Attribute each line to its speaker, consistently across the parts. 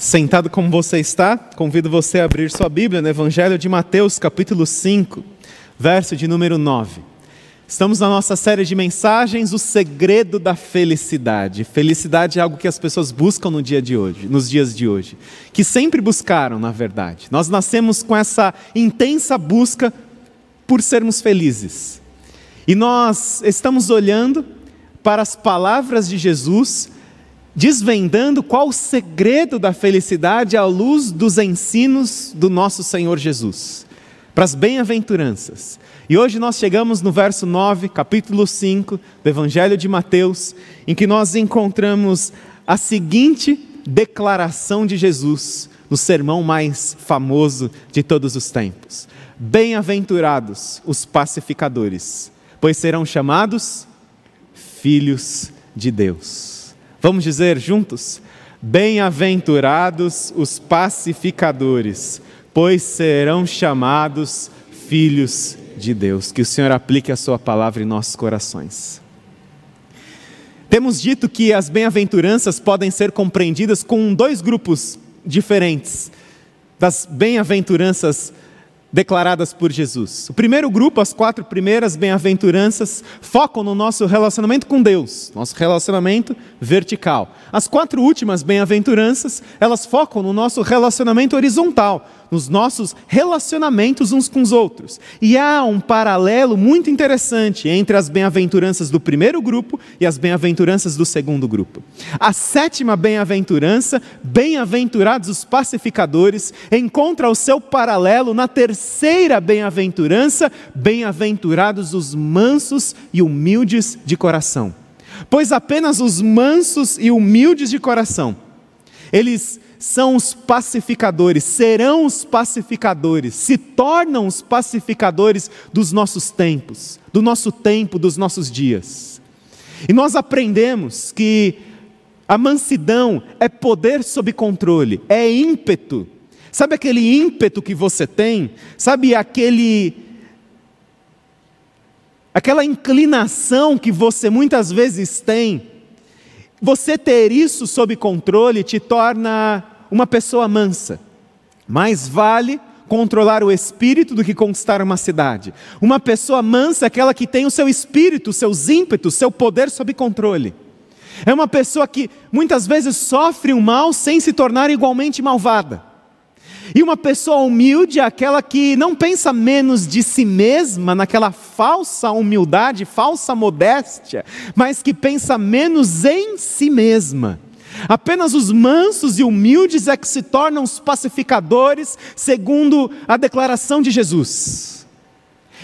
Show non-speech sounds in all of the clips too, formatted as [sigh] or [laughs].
Speaker 1: Sentado como você está, convido você a abrir sua Bíblia no Evangelho de Mateus, capítulo 5, verso de número 9. Estamos na nossa série de mensagens, o segredo da felicidade. Felicidade é algo que as pessoas buscam no dia de hoje, nos dias de hoje, que sempre buscaram, na verdade. Nós nascemos com essa intensa busca por sermos felizes. E nós estamos olhando para as palavras de Jesus desvendando qual o segredo da felicidade à luz dos ensinos do nosso Senhor Jesus, para as bem-aventuranças. E hoje nós chegamos no verso 9, capítulo 5 do Evangelho de Mateus, em que nós encontramos a seguinte declaração de Jesus no sermão mais famoso de todos os tempos: Bem-aventurados os pacificadores, pois serão chamados filhos de Deus. Vamos dizer juntos? Bem-aventurados os pacificadores, pois serão chamados filhos de Deus. Que o Senhor aplique a Sua palavra em nossos corações. Temos dito que as bem-aventuranças podem ser compreendidas com dois grupos diferentes das bem-aventuranças declaradas por Jesus. O primeiro grupo, as quatro primeiras bem-aventuranças, focam no nosso relacionamento com Deus, nosso relacionamento vertical. As quatro últimas bem-aventuranças, elas focam no nosso relacionamento horizontal, nos nossos relacionamentos uns com os outros. E há um paralelo muito interessante entre as bem-aventuranças do primeiro grupo e as bem-aventuranças do segundo grupo. A sétima bem-aventurança, bem-aventurados os pacificadores, encontra o seu paralelo na terceira bem-aventurança, bem-aventurados os mansos e humildes de coração. Pois apenas os mansos e humildes de coração, eles são os pacificadores, serão os pacificadores, se tornam os pacificadores dos nossos tempos, do nosso tempo, dos nossos dias. E nós aprendemos que a mansidão é poder sob controle, é ímpeto. Sabe aquele ímpeto que você tem? Sabe aquele aquela inclinação que você muitas vezes tem? Você ter isso sob controle te torna uma pessoa mansa. Mais vale controlar o espírito do que conquistar uma cidade. Uma pessoa mansa é aquela que tem o seu espírito, seus ímpetos, seu poder sob controle. É uma pessoa que muitas vezes sofre o mal sem se tornar igualmente malvada. E uma pessoa humilde é aquela que não pensa menos de si mesma, naquela falsa humildade, falsa modéstia, mas que pensa menos em si mesma. Apenas os mansos e humildes é que se tornam os pacificadores, segundo a declaração de Jesus.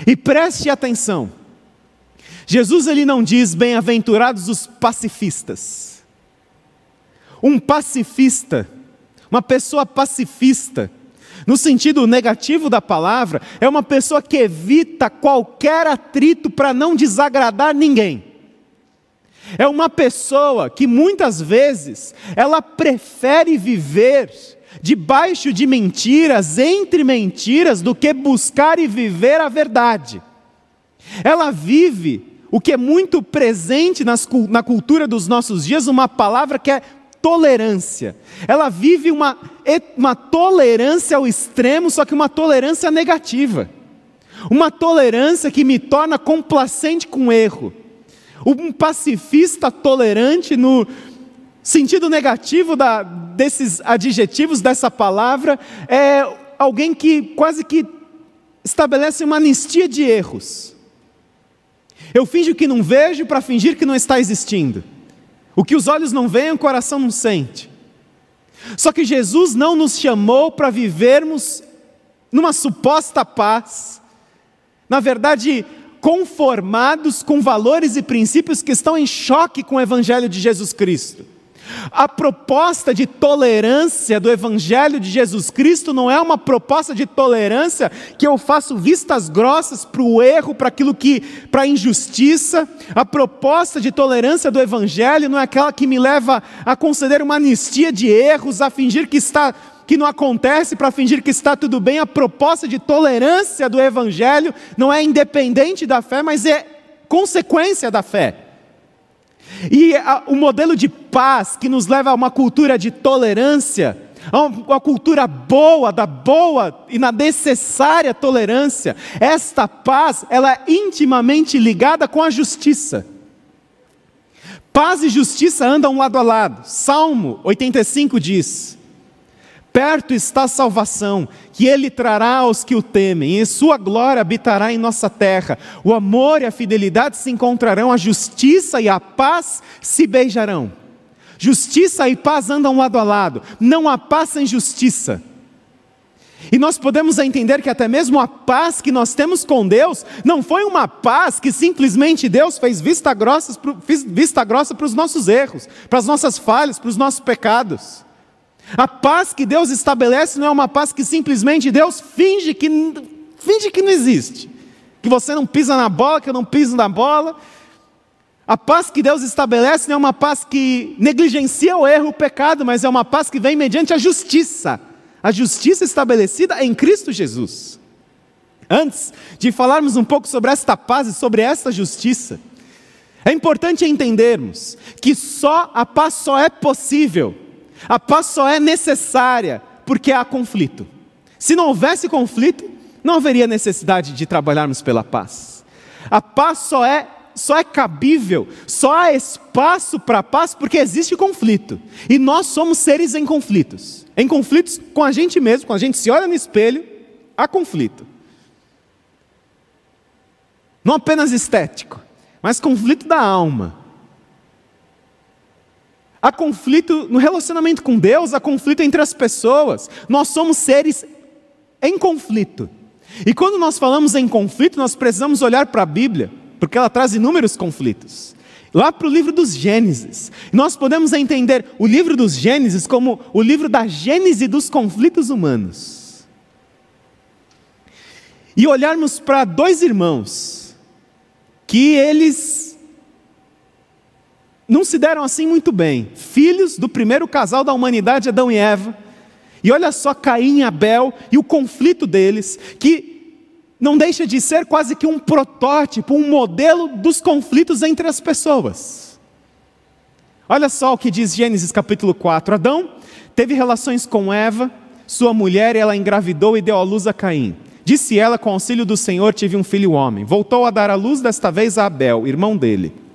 Speaker 1: E preste atenção. Jesus ele não diz bem-aventurados os pacifistas. Um pacifista, uma pessoa pacifista, no sentido negativo da palavra, é uma pessoa que evita qualquer atrito para não desagradar ninguém. É uma pessoa que muitas vezes ela prefere viver debaixo de mentiras, entre mentiras, do que buscar e viver a verdade. Ela vive o que é muito presente nas, na cultura dos nossos dias, uma palavra que é tolerância. Ela vive uma, uma tolerância ao extremo, só que uma tolerância negativa. Uma tolerância que me torna complacente com o erro um pacifista tolerante, no sentido negativo da, desses adjetivos, dessa palavra, é alguém que quase que estabelece uma anistia de erros. Eu finjo que não vejo para fingir que não está existindo. O que os olhos não veem, o coração não sente. Só que Jesus não nos chamou para vivermos numa suposta paz. Na verdade, conformados com valores e princípios que estão em choque com o Evangelho de Jesus Cristo. A proposta de tolerância do Evangelho de Jesus Cristo não é uma proposta de tolerância que eu faço vistas grossas para o erro, para aquilo que, para a injustiça. A proposta de tolerância do Evangelho não é aquela que me leva a conceder uma anistia de erros, a fingir que está que não acontece para fingir que está tudo bem. A proposta de tolerância do Evangelho não é independente da fé, mas é consequência da fé. E a, o modelo de paz que nos leva a uma cultura de tolerância uma cultura boa, da boa e na necessária tolerância. Esta paz, ela é intimamente ligada com a justiça. Paz e justiça andam lado a lado. Salmo 85 diz: Perto está a salvação, que ele trará aos que o temem, e sua glória habitará em nossa terra. O amor e a fidelidade se encontrarão, a justiça e a paz se beijarão. Justiça e paz andam lado a lado, não há paz sem justiça. E nós podemos entender que até mesmo a paz que nós temos com Deus não foi uma paz que simplesmente Deus fez vista grossa, vista grossa para os nossos erros, para as nossas falhas, para os nossos pecados. A paz que Deus estabelece não é uma paz que simplesmente Deus finge que, finge que não existe. Que você não pisa na bola, que eu não piso na bola, a paz que Deus estabelece não é uma paz que negligencia o erro, o pecado, mas é uma paz que vem mediante a justiça. A justiça estabelecida em Cristo Jesus. Antes de falarmos um pouco sobre esta paz e sobre esta justiça, é importante entendermos que só a paz só é possível, a paz só é necessária porque há conflito. Se não houvesse conflito, não haveria necessidade de trabalharmos pela paz. A paz só é só é cabível, só há espaço para paz porque existe conflito. E nós somos seres em conflitos. Em conflitos com a gente mesmo, quando a gente se olha no espelho, há conflito. Não apenas estético, mas conflito da alma. Há conflito no relacionamento com Deus, há conflito entre as pessoas. Nós somos seres em conflito. E quando nós falamos em conflito, nós precisamos olhar para a Bíblia porque ela traz inúmeros conflitos. Lá para o livro dos Gênesis, nós podemos entender o livro dos Gênesis como o livro da gênese dos conflitos humanos. E olharmos para dois irmãos, que eles não se deram assim muito bem, filhos do primeiro casal da humanidade, Adão e Eva, e olha só Caim e Abel e o conflito deles, que não deixa de ser quase que um protótipo, um modelo dos conflitos entre as pessoas. Olha só o que diz Gênesis capítulo 4: Adão teve relações com Eva, sua mulher, e ela engravidou e deu à luz a Caim. Disse ela: Com auxílio do Senhor tive um filho homem. Voltou a dar à luz desta vez a Abel, irmão dele.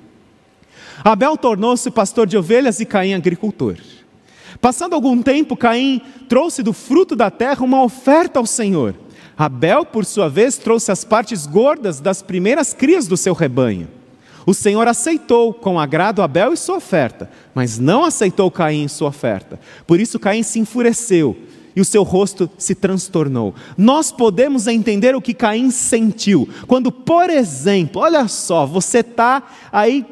Speaker 1: Abel tornou-se pastor de ovelhas e Caim agricultor. Passando algum tempo, Caim trouxe do fruto da terra uma oferta ao Senhor. Abel, por sua vez, trouxe as partes gordas das primeiras crias do seu rebanho. O Senhor aceitou com agrado Abel e sua oferta, mas não aceitou Caim e sua oferta. Por isso Caim se enfureceu e o seu rosto se transtornou. Nós podemos entender o que Caim sentiu quando, por exemplo, olha só, você está aí,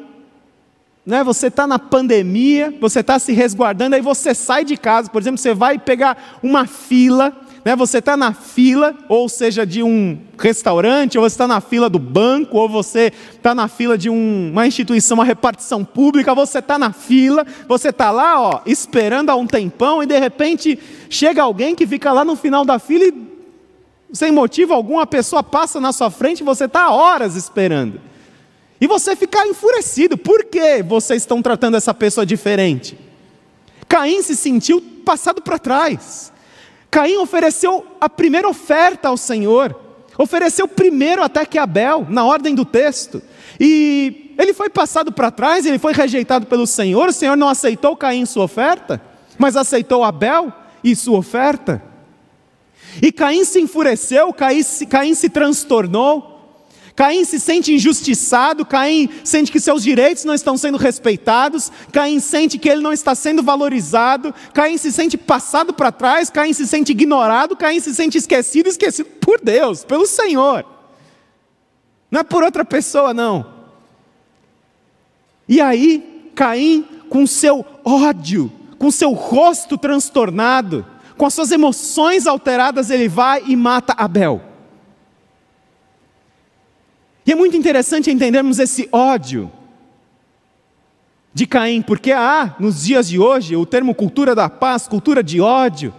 Speaker 1: né, você está na pandemia, você está se resguardando, aí você sai de casa, por exemplo, você vai pegar uma fila né, você está na fila, ou seja, de um restaurante, ou você está na fila do banco, ou você está na fila de um, uma instituição, uma repartição pública, você está na fila, você está lá, ó, esperando há um tempão, e de repente chega alguém que fica lá no final da fila e, sem motivo algum, a pessoa passa na sua frente e você está horas esperando. E você fica enfurecido, por que vocês estão tratando essa pessoa diferente? Caim se sentiu passado para trás. Caim ofereceu a primeira oferta ao Senhor, ofereceu primeiro até que Abel, na ordem do texto. E ele foi passado para trás, ele foi rejeitado pelo Senhor, o Senhor não aceitou Caim sua oferta, mas aceitou Abel e sua oferta. E Caim se enfureceu, Caim se, Caim se transtornou, Caim se sente injustiçado, Caim sente que seus direitos não estão sendo respeitados, Caim sente que ele não está sendo valorizado, Caim se sente passado para trás, Caim se sente ignorado, Caim se sente esquecido, esquecido por Deus, pelo Senhor. Não é por outra pessoa, não. E aí, Caim, com seu ódio, com seu rosto transtornado, com as suas emoções alteradas, ele vai e mata Abel. E é muito interessante entendermos esse ódio de Caim, porque há nos dias de hoje o termo cultura da paz, cultura de ódio.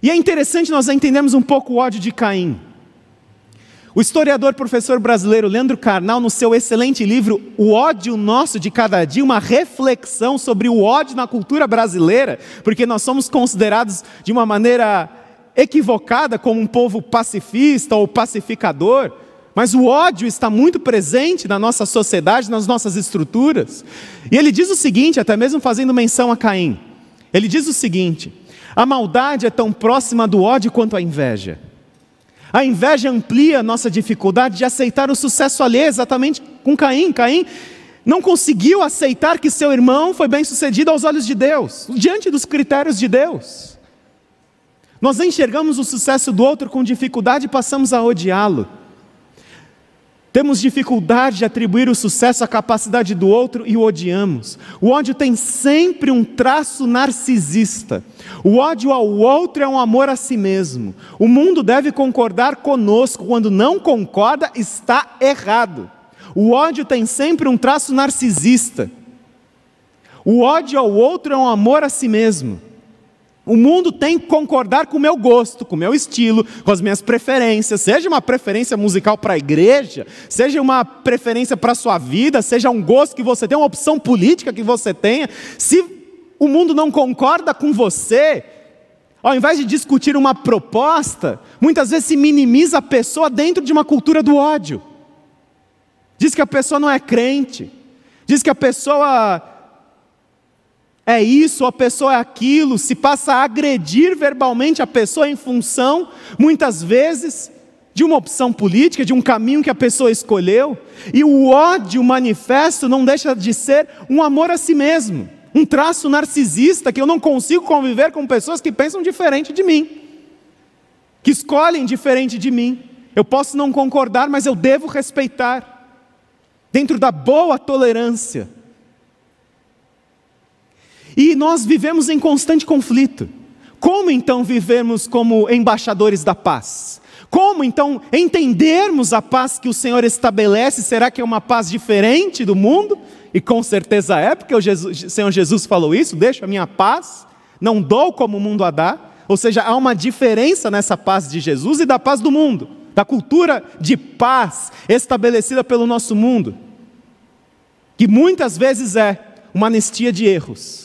Speaker 1: E é interessante nós entendermos um pouco o ódio de Caim. O historiador professor brasileiro Leandro Carnal, no seu excelente livro O ódio nosso de cada dia, uma reflexão sobre o ódio na cultura brasileira, porque nós somos considerados de uma maneira equivocada como um povo pacifista ou pacificador, mas o ódio está muito presente na nossa sociedade, nas nossas estruturas. E ele diz o seguinte, até mesmo fazendo menção a Caim: ele diz o seguinte: a maldade é tão próxima do ódio quanto a inveja. A inveja amplia a nossa dificuldade de aceitar o sucesso alheio, exatamente com Caim. Caim não conseguiu aceitar que seu irmão foi bem sucedido aos olhos de Deus, diante dos critérios de Deus. Nós enxergamos o sucesso do outro com dificuldade e passamos a odiá-lo. Temos dificuldade de atribuir o sucesso à capacidade do outro e o odiamos. O ódio tem sempre um traço narcisista. O ódio ao outro é um amor a si mesmo. O mundo deve concordar conosco, quando não concorda, está errado. O ódio tem sempre um traço narcisista. O ódio ao outro é um amor a si mesmo. O mundo tem que concordar com o meu gosto, com o meu estilo, com as minhas preferências, seja uma preferência musical para a igreja, seja uma preferência para a sua vida, seja um gosto que você tem, uma opção política que você tenha. Se o mundo não concorda com você, ao invés de discutir uma proposta, muitas vezes se minimiza a pessoa dentro de uma cultura do ódio. Diz que a pessoa não é crente, diz que a pessoa é isso, a pessoa é aquilo, se passa a agredir verbalmente a pessoa em função, muitas vezes, de uma opção política, de um caminho que a pessoa escolheu, e o ódio manifesto não deixa de ser um amor a si mesmo, um traço narcisista que eu não consigo conviver com pessoas que pensam diferente de mim, que escolhem diferente de mim. Eu posso não concordar, mas eu devo respeitar, dentro da boa tolerância. E nós vivemos em constante conflito. Como então vivemos como embaixadores da paz? Como então entendermos a paz que o Senhor estabelece? Será que é uma paz diferente do mundo? E com certeza é, porque o, Jesus, Senhor Jesus falou isso: deixa a minha paz, não dou como o mundo a dá. Ou seja, há uma diferença nessa paz de Jesus e da paz do mundo, da cultura de paz estabelecida pelo nosso mundo, que muitas vezes é uma anistia de erros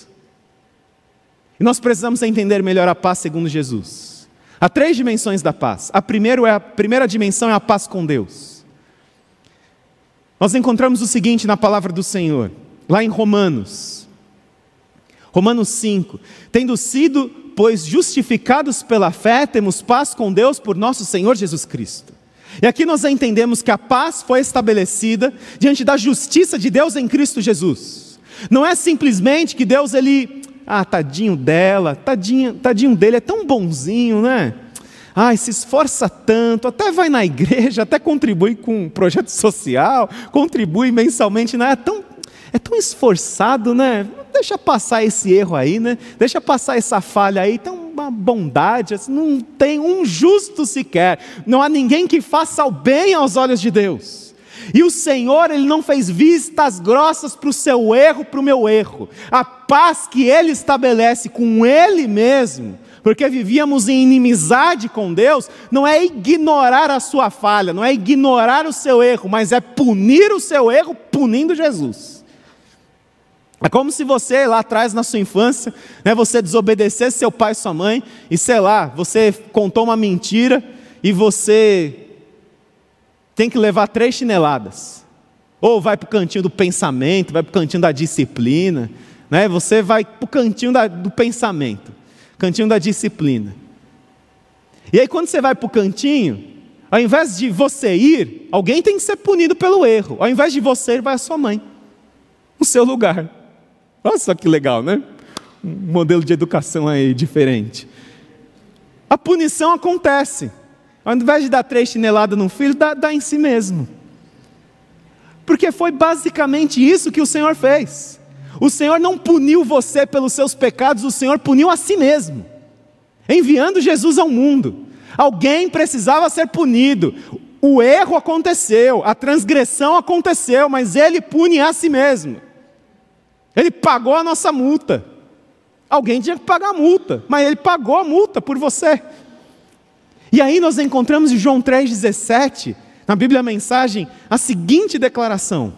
Speaker 1: e nós precisamos entender melhor a paz segundo Jesus. Há três dimensões da paz. A primeira, é a primeira dimensão é a paz com Deus. Nós encontramos o seguinte na palavra do Senhor, lá em Romanos. Romanos 5: Tendo sido, pois, justificados pela fé, temos paz com Deus por nosso Senhor Jesus Cristo. E aqui nós entendemos que a paz foi estabelecida diante da justiça de Deus em Cristo Jesus. Não é simplesmente que Deus ele ah, tadinho dela, tadinho, tadinho dele, é tão bonzinho, né? Ai, se esforça tanto, até vai na igreja, [laughs] até contribui com um projeto social, contribui mensalmente, né? É tão, é tão esforçado, né? Deixa passar esse erro aí, né? Deixa passar essa falha aí, tão uma bondade, assim, não tem um justo sequer, não há ninguém que faça o bem aos olhos de Deus. E o Senhor, Ele não fez vistas grossas para o seu erro, para o meu erro. A paz que Ele estabelece com Ele mesmo, porque vivíamos em inimizade com Deus, não é ignorar a sua falha, não é ignorar o seu erro, mas é punir o seu erro punindo Jesus. É como se você lá atrás na sua infância, né, você desobedecesse seu pai e sua mãe, e sei lá, você contou uma mentira e você tem que levar três chineladas. Ou vai para o cantinho do pensamento, vai para o cantinho da disciplina. Né? Você vai para o cantinho da, do pensamento, cantinho da disciplina. E aí, quando você vai para o cantinho, ao invés de você ir, alguém tem que ser punido pelo erro. Ao invés de você ir, vai a sua mãe, no seu lugar. Olha só que legal, né? Um modelo de educação aí diferente. A punição acontece. Ao invés de dar três chineladas num filho, dá, dá em si mesmo. Porque foi basicamente isso que o Senhor fez. O Senhor não puniu você pelos seus pecados, o Senhor puniu a si mesmo, enviando Jesus ao mundo. Alguém precisava ser punido. O erro aconteceu, a transgressão aconteceu, mas ele pune a si mesmo. Ele pagou a nossa multa. Alguém tinha que pagar a multa, mas ele pagou a multa por você. E aí nós encontramos em João 3,17, na Bíblia a mensagem a seguinte declaração: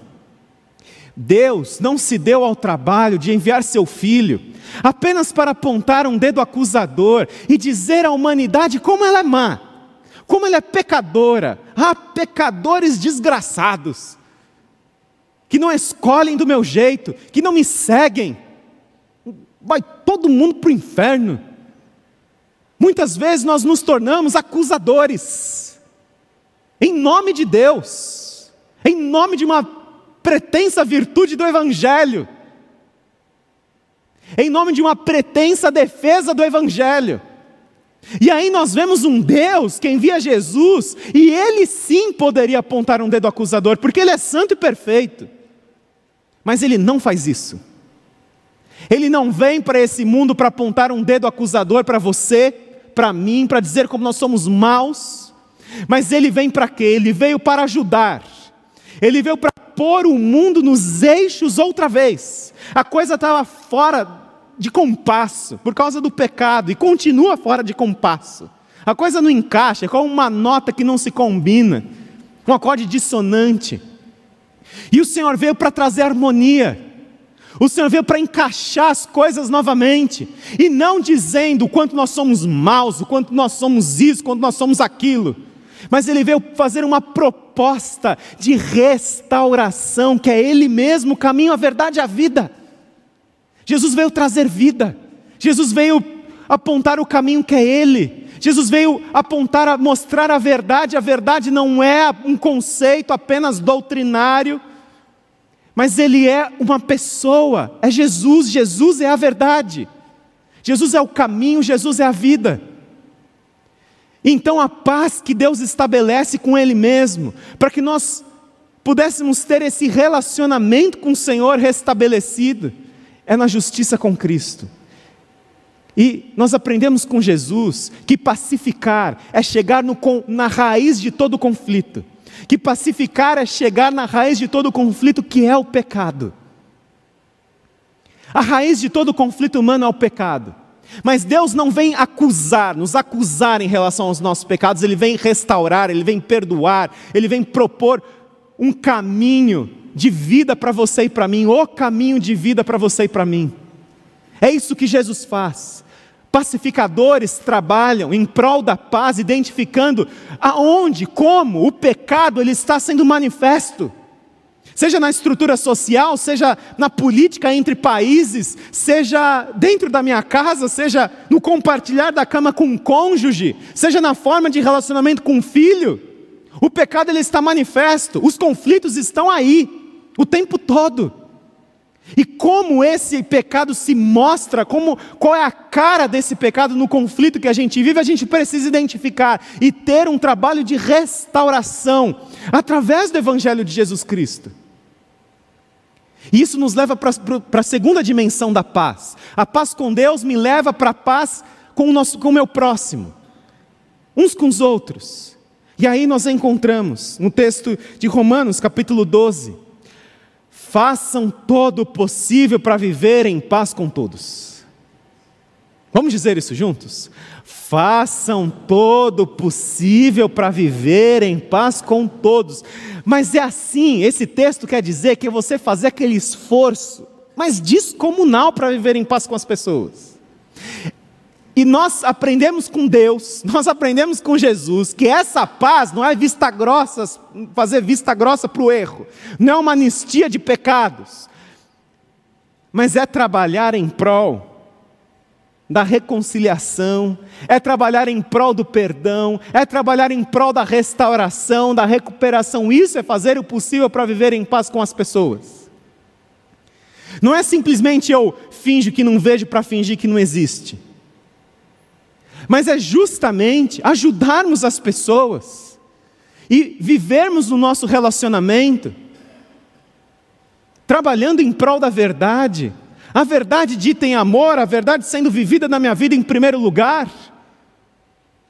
Speaker 1: Deus não se deu ao trabalho de enviar seu filho apenas para apontar um dedo acusador e dizer à humanidade como ela é má, como ela é pecadora. Ah, pecadores desgraçados, que não escolhem do meu jeito, que não me seguem. Vai todo mundo para o inferno. Muitas vezes nós nos tornamos acusadores, em nome de Deus, em nome de uma pretensa virtude do Evangelho, em nome de uma pretensa defesa do Evangelho. E aí nós vemos um Deus que envia Jesus, e ele sim poderia apontar um dedo acusador, porque ele é santo e perfeito. Mas ele não faz isso. Ele não vem para esse mundo para apontar um dedo acusador para você, para mim, para dizer como nós somos maus, mas ele vem para quê? Ele veio para ajudar, ele veio para pôr o mundo nos eixos outra vez. A coisa estava fora de compasso por causa do pecado e continua fora de compasso. A coisa não encaixa, é como uma nota que não se combina, um acorde dissonante. E o Senhor veio para trazer harmonia. O Senhor veio para encaixar as coisas novamente, e não dizendo o quanto nós somos maus, o quanto nós somos isso, o quanto nós somos aquilo, mas Ele veio fazer uma proposta de restauração, que é Ele mesmo o caminho, a verdade e a vida. Jesus veio trazer vida, Jesus veio apontar o caminho que é Ele, Jesus veio apontar, mostrar a verdade, a verdade não é um conceito apenas doutrinário, mas ele é uma pessoa, é Jesus, Jesus é a verdade, Jesus é o caminho, Jesus é a vida. Então a paz que Deus estabelece com Ele mesmo, para que nós pudéssemos ter esse relacionamento com o Senhor restabelecido, é na justiça com Cristo. E nós aprendemos com Jesus que pacificar é chegar no, na raiz de todo conflito que pacificar é chegar na raiz de todo conflito, que é o pecado. A raiz de todo conflito humano é o pecado. Mas Deus não vem acusar, nos acusar em relação aos nossos pecados, Ele vem restaurar, Ele vem perdoar, Ele vem propor um caminho de vida para você e para mim, o caminho de vida para você e para mim. É isso que Jesus faz. Pacificadores trabalham em prol da paz, identificando aonde, como o pecado ele está sendo manifesto. Seja na estrutura social, seja na política entre países, seja dentro da minha casa, seja no compartilhar da cama com um cônjuge, seja na forma de relacionamento com um filho. O pecado ele está manifesto, os conflitos estão aí o tempo todo. E como esse pecado se mostra, como, qual é a cara desse pecado no conflito que a gente vive, a gente precisa identificar e ter um trabalho de restauração através do Evangelho de Jesus Cristo. E isso nos leva para a segunda dimensão da paz. A paz com Deus me leva para a paz com o, nosso, com o meu próximo, uns com os outros. E aí nós encontramos no texto de Romanos, capítulo 12 façam todo o possível para viver em paz com todos. Vamos dizer isso juntos? Façam todo o possível para viver em paz com todos. Mas é assim, esse texto quer dizer que você fazer aquele esforço, mas descomunal para viver em paz com as pessoas. E nós aprendemos com Deus, nós aprendemos com Jesus, que essa paz não é vista grossa, fazer vista grossa para o erro, não é uma anistia de pecados, mas é trabalhar em prol da reconciliação, é trabalhar em prol do perdão, é trabalhar em prol da restauração, da recuperação. Isso é fazer o possível para viver em paz com as pessoas. Não é simplesmente eu finjo que não vejo para fingir que não existe mas é justamente ajudarmos as pessoas e vivermos no nosso relacionamento, trabalhando em prol da verdade, a verdade dita em amor, a verdade sendo vivida na minha vida em primeiro lugar,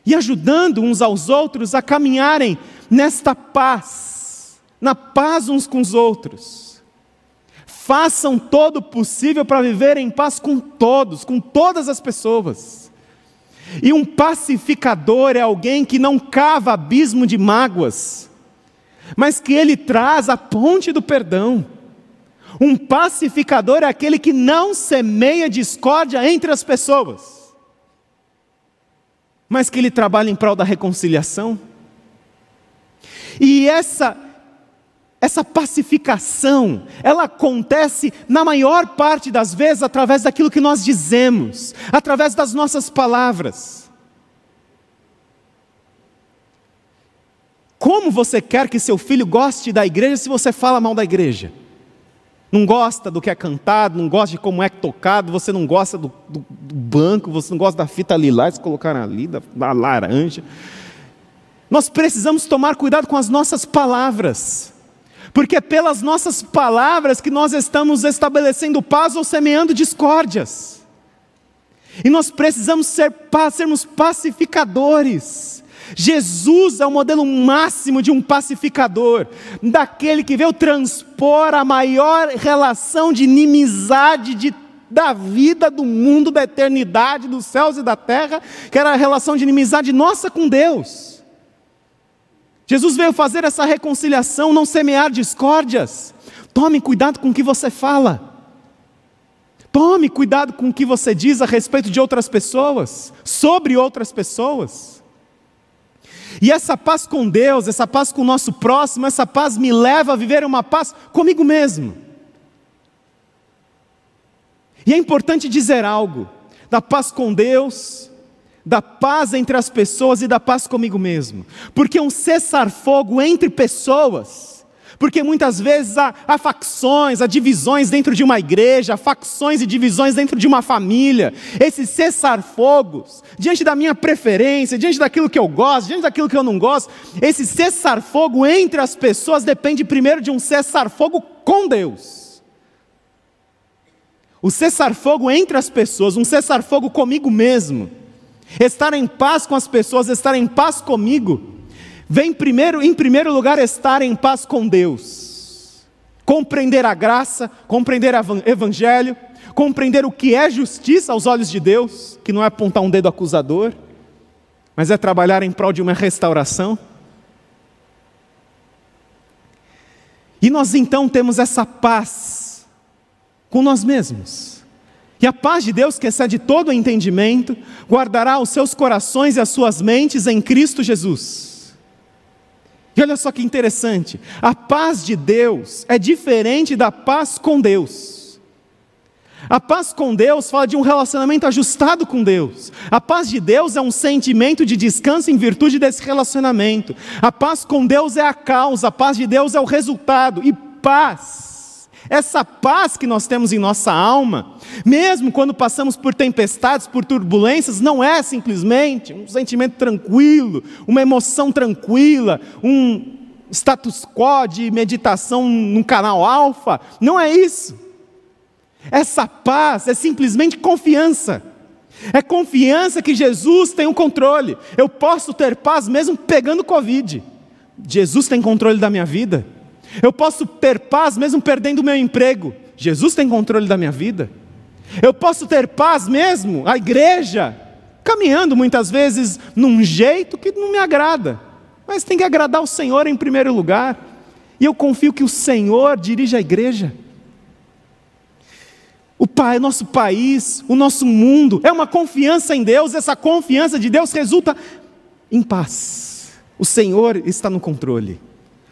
Speaker 1: e ajudando uns aos outros a caminharem nesta paz, na paz uns com os outros. Façam todo o possível para viver em paz com todos, com todas as pessoas. E um pacificador é alguém que não cava abismo de mágoas, mas que ele traz a ponte do perdão. Um pacificador é aquele que não semeia discórdia entre as pessoas, mas que ele trabalha em prol da reconciliação. E essa essa pacificação, ela acontece na maior parte das vezes através daquilo que nós dizemos, através das nossas palavras. Como você quer que seu filho goste da igreja se você fala mal da igreja? Não gosta do que é cantado, não gosta de como é tocado, você não gosta do, do, do banco, você não gosta da fita lilás que colocaram ali, da, da laranja. Nós precisamos tomar cuidado com as nossas palavras porque é pelas nossas palavras que nós estamos estabelecendo paz ou semeando discórdias. E nós precisamos ser, sermos pacificadores. Jesus é o modelo máximo de um pacificador, daquele que veio transpor a maior relação de inimizade de, da vida, do mundo, da eternidade, dos céus e da terra, que era a relação de inimizade nossa com Deus. Jesus veio fazer essa reconciliação, não semear discórdias. Tome cuidado com o que você fala. Tome cuidado com o que você diz a respeito de outras pessoas, sobre outras pessoas. E essa paz com Deus, essa paz com o nosso próximo, essa paz me leva a viver uma paz comigo mesmo. E é importante dizer algo: da paz com Deus, da paz entre as pessoas e da paz comigo mesmo. Porque um cessar-fogo entre pessoas, porque muitas vezes há, há, facções, há divisões dentro de uma igreja, há facções e divisões dentro de uma família. Esses cessar-fogos, diante da minha preferência, diante daquilo que eu gosto, diante daquilo que eu não gosto, esse cessar-fogo entre as pessoas depende primeiro de um cessar-fogo com Deus. O cessar-fogo entre as pessoas, um cessar-fogo comigo mesmo Estar em paz com as pessoas, estar em paz comigo, vem primeiro, em primeiro lugar, estar em paz com Deus. Compreender a graça, compreender o evangelho, compreender o que é justiça aos olhos de Deus, que não é apontar um dedo acusador, mas é trabalhar em prol de uma restauração. E nós então temos essa paz com nós mesmos. E a paz de Deus, que excede todo o entendimento, guardará os seus corações e as suas mentes em Cristo Jesus. E olha só que interessante, a paz de Deus é diferente da paz com Deus. A paz com Deus fala de um relacionamento ajustado com Deus. A paz de Deus é um sentimento de descanso em virtude desse relacionamento. A paz com Deus é a causa, a paz de Deus é o resultado. E paz essa paz que nós temos em nossa alma, mesmo quando passamos por tempestades, por turbulências, não é simplesmente um sentimento tranquilo, uma emoção tranquila, um status quo de meditação num canal alfa. Não é isso. Essa paz é simplesmente confiança. É confiança que Jesus tem o controle. Eu posso ter paz mesmo pegando Covid. Jesus tem controle da minha vida. Eu posso ter paz mesmo perdendo o meu emprego. Jesus tem controle da minha vida. Eu posso ter paz mesmo, a igreja, caminhando muitas vezes num jeito que não me agrada. Mas tem que agradar o Senhor em primeiro lugar. E eu confio que o Senhor dirige a igreja. O Pai, nosso país, o nosso mundo, é uma confiança em Deus, essa confiança de Deus resulta em paz. O Senhor está no controle.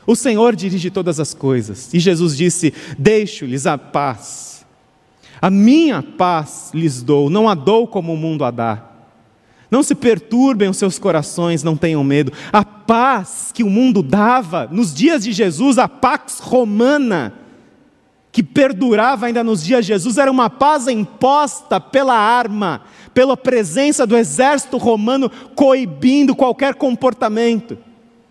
Speaker 1: O Senhor dirige todas as coisas. E Jesus disse: Deixo-lhes a paz. A minha paz lhes dou, não a dou como o mundo a dá. Não se perturbem os seus corações, não tenham medo. A paz que o mundo dava nos dias de Jesus, a pax romana, que perdurava ainda nos dias de Jesus, era uma paz imposta pela arma, pela presença do exército romano coibindo qualquer comportamento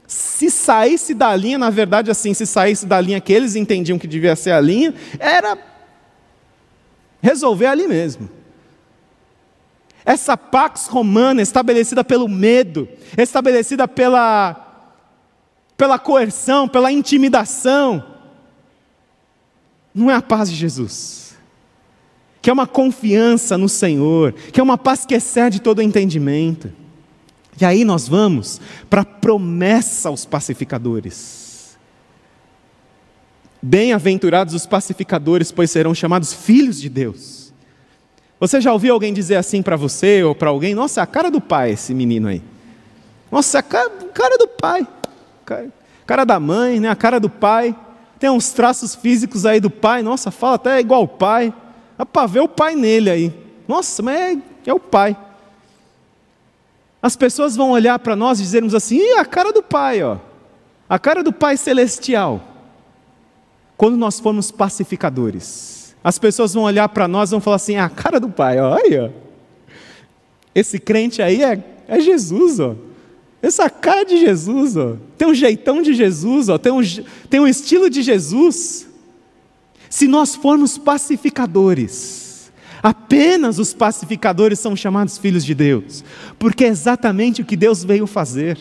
Speaker 1: se saísse da linha, na verdade, assim, se saísse da linha que eles entendiam que devia ser a linha, era resolver ali mesmo. Essa pax romana, estabelecida pelo medo, estabelecida pela, pela coerção, pela intimidação, não é a paz de Jesus, que é uma confiança no Senhor, que é uma paz que excede todo entendimento. E aí nós vamos para a promessa aos pacificadores. Bem-aventurados os pacificadores, pois serão chamados filhos de Deus. Você já ouviu alguém dizer assim para você ou para alguém? Nossa, é a cara do pai esse menino aí. Nossa, é a cara, cara do pai. Cara, cara da mãe, né? a cara do pai. Tem uns traços físicos aí do pai. Nossa, fala até igual o pai. Dá para ver o pai nele aí. Nossa, mas é, é o pai. As pessoas vão olhar para nós e dizermos assim: a cara do pai, ó. A cara do pai celestial. Quando nós formos pacificadores, as pessoas vão olhar para nós e vão falar assim: a cara do pai, ó. Esse crente aí é, é Jesus, ó. Essa cara de Jesus, ó. Tem um jeitão de Jesus, ó. Tem um, tem um estilo de Jesus. Se nós formos pacificadores, Apenas os pacificadores são chamados filhos de Deus, porque é exatamente o que Deus veio fazer.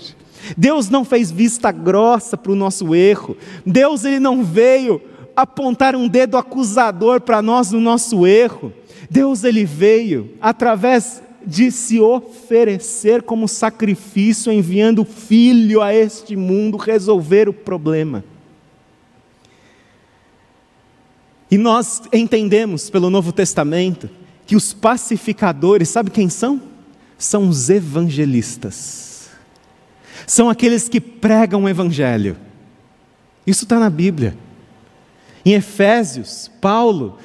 Speaker 1: Deus não fez vista grossa para o nosso erro. Deus ele não veio apontar um dedo acusador para nós no nosso erro. Deus ele veio através de se oferecer como sacrifício, enviando o filho a este mundo resolver o problema. E nós entendemos pelo Novo Testamento que os pacificadores, sabe quem são? São os evangelistas. São aqueles que pregam o Evangelho. Isso está na Bíblia. Em Efésios, Paulo,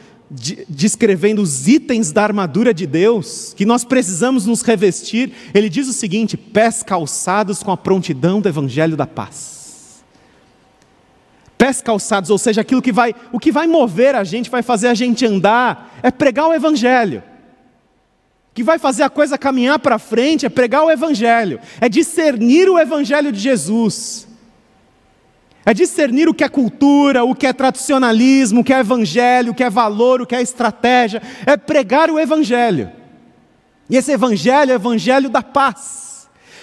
Speaker 1: descrevendo os itens da armadura de Deus, que nós precisamos nos revestir, ele diz o seguinte: pés calçados com a prontidão do Evangelho da paz pés calçados, ou seja, aquilo que vai, o que vai mover a gente, vai fazer a gente andar, é pregar o Evangelho. O que vai fazer a coisa caminhar para frente é pregar o Evangelho, é discernir o Evangelho de Jesus, é discernir o que é cultura, o que é tradicionalismo, o que é Evangelho, o que é valor, o que é estratégia, é pregar o Evangelho. E esse Evangelho é o Evangelho da paz.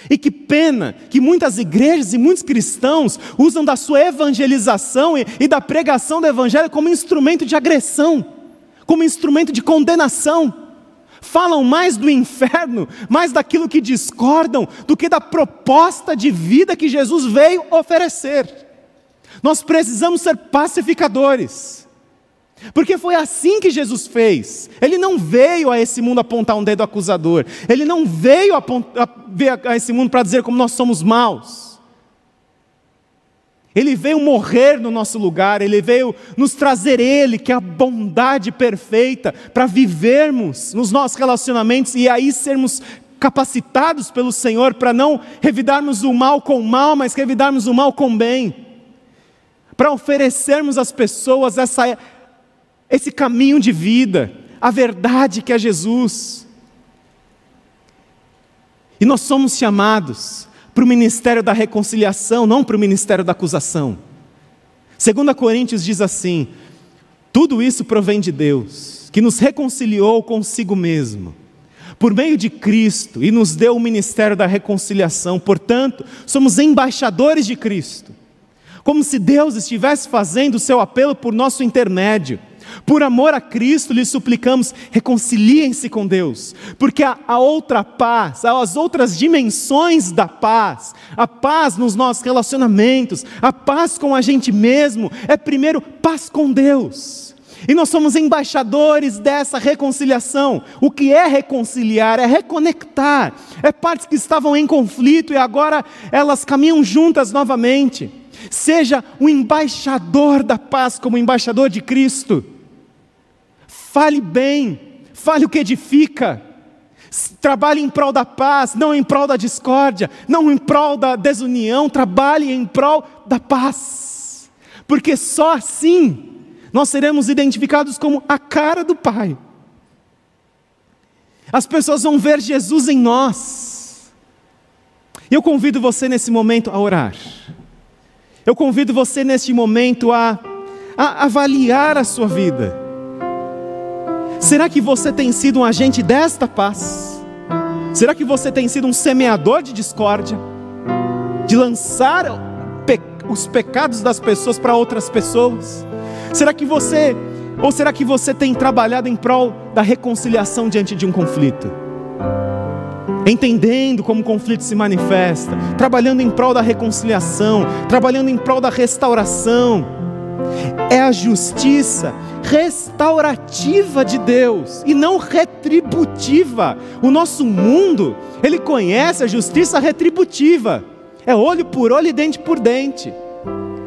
Speaker 1: E que pena que muitas igrejas e muitos cristãos usam da sua evangelização e, e, da pregação do evangelho como instrumento de agressão, como instrumento de condenação. Falam mais do inferno, mais daquilo que discordam, do que da proposta de vida que Jesus veio oferecer. Nós precisamos ser pacificadores. Porque foi assim que Jesus fez. Ele não veio a esse mundo apontar um dedo acusador. Ele não veio a, a, esse mundo para dizer como nós somos maus. Ele veio morrer no nosso lugar, ele veio nos trazer Ele, que é a bondade perfeita, para vivermos nos nossos relacionamentos e aí sermos capacitados pelo Senhor para não revidarmos o mal com o mal, mas revidarmos o mal com bem. Para oferecermos às pessoas essa esse caminho de vida, a verdade que é Jesus. E nós somos chamados para o ministério da reconciliação, não para o ministério da acusação. 2 Coríntios diz assim: tudo isso provém de Deus, que nos reconciliou consigo mesmo, por meio de Cristo, e nos deu o ministério da reconciliação. Portanto, somos embaixadores de Cristo, como se Deus estivesse fazendo o seu apelo por nosso intermédio. Por amor a Cristo, lhe suplicamos, reconciliem-se com Deus, porque a, a, outra paz, as outras dimensões da paz, a paz nos nossos relacionamentos, a paz com a gente mesmo, é primeiro paz com Deus. E nós somos embaixadores dessa reconciliação. O que é reconciliar? É reconectar. É partes que estavam em conflito e agora elas caminham juntas novamente. Seja o embaixador da paz como embaixador de Cristo. Fale bem, fale o que edifica. Trabalhe em prol da paz, não em prol da discórdia, não em prol da desunião, trabalhe em prol da paz. Porque só assim nós seremos identificados como a cara do Pai. As pessoas vão ver Jesus em nós. Eu convido você nesse momento a orar. Eu convido você neste momento a, a avaliar a sua vida. Será que você tem sido um agente desta paz? Será que você tem sido um semeador de discórdia? De lançar os pecados das pessoas para outras pessoas? Será que você, ou será que você tem trabalhado em prol da reconciliação diante de um conflito? Entendendo como o conflito se manifesta, trabalhando em prol da reconciliação, trabalhando em prol da restauração É a justiça restaurativa de Deus e não retributiva. O nosso mundo, ele conhece a justiça retributiva. É olho por olho e dente por dente.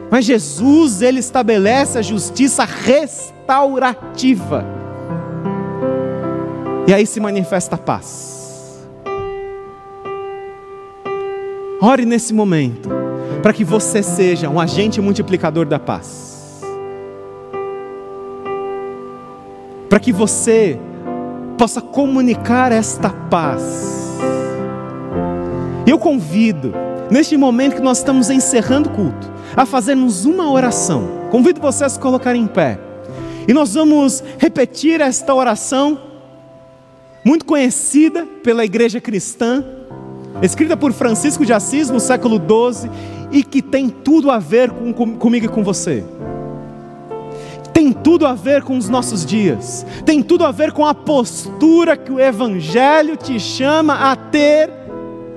Speaker 1: Mas Jesus, ele estabelece a justiça restaurativa. E aí se manifesta a paz. Ore nesse momento, para que você seja um agente multiplicador da paz. Para que você possa comunicar esta paz. Eu convido, neste momento que nós estamos encerrando o culto, a fazermos uma oração. Convido você a se colocar em pé. E nós vamos repetir esta oração, muito conhecida pela igreja cristã, escrita por Francisco de Assis no século XII, e que tem tudo a ver com, com, comigo e com você tem tudo a ver com os nossos dias, tem tudo a ver com a postura que o Evangelho te chama a ter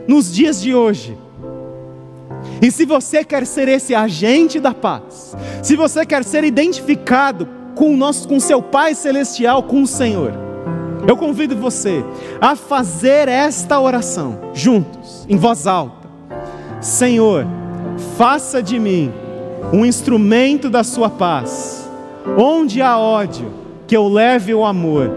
Speaker 1: nos dias de hoje. E se você quer ser esse agente da paz, se você quer ser identificado com o nosso, com seu Pai celestial, com o Senhor, eu convido você a fazer esta oração juntos, em voz alta. Senhor, faça de mim um instrumento da sua paz Onde há ódio, que eu leve o amor.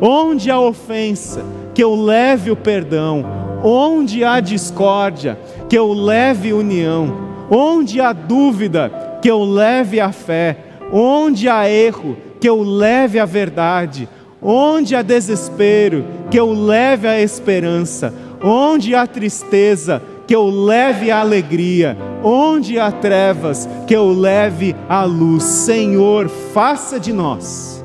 Speaker 1: Onde há ofensa, que eu leve o perdão. Onde há discórdia, que eu leve união. Onde há dúvida, que eu leve a fé. Onde há erro, que eu leve a verdade. Onde há desespero, que eu leve a esperança. Onde há tristeza, que eu leve a alegria, onde há trevas, que eu leve a luz. Senhor, faça de nós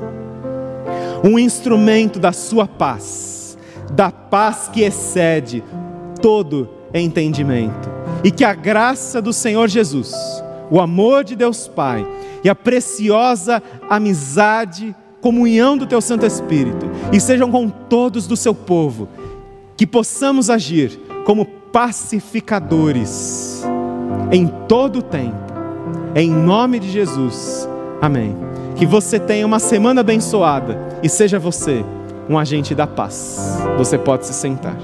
Speaker 1: um instrumento da Sua paz, da paz que excede todo entendimento, e que a graça do Senhor Jesus, o amor de Deus Pai e a preciosa amizade, comunhão do Teu Santo Espírito, e sejam com todos do Seu povo, que possamos agir como pacificadores em todo o tempo. Em nome de Jesus. Amém. Que você tenha uma semana abençoada e seja você um agente da paz. Você pode se sentar.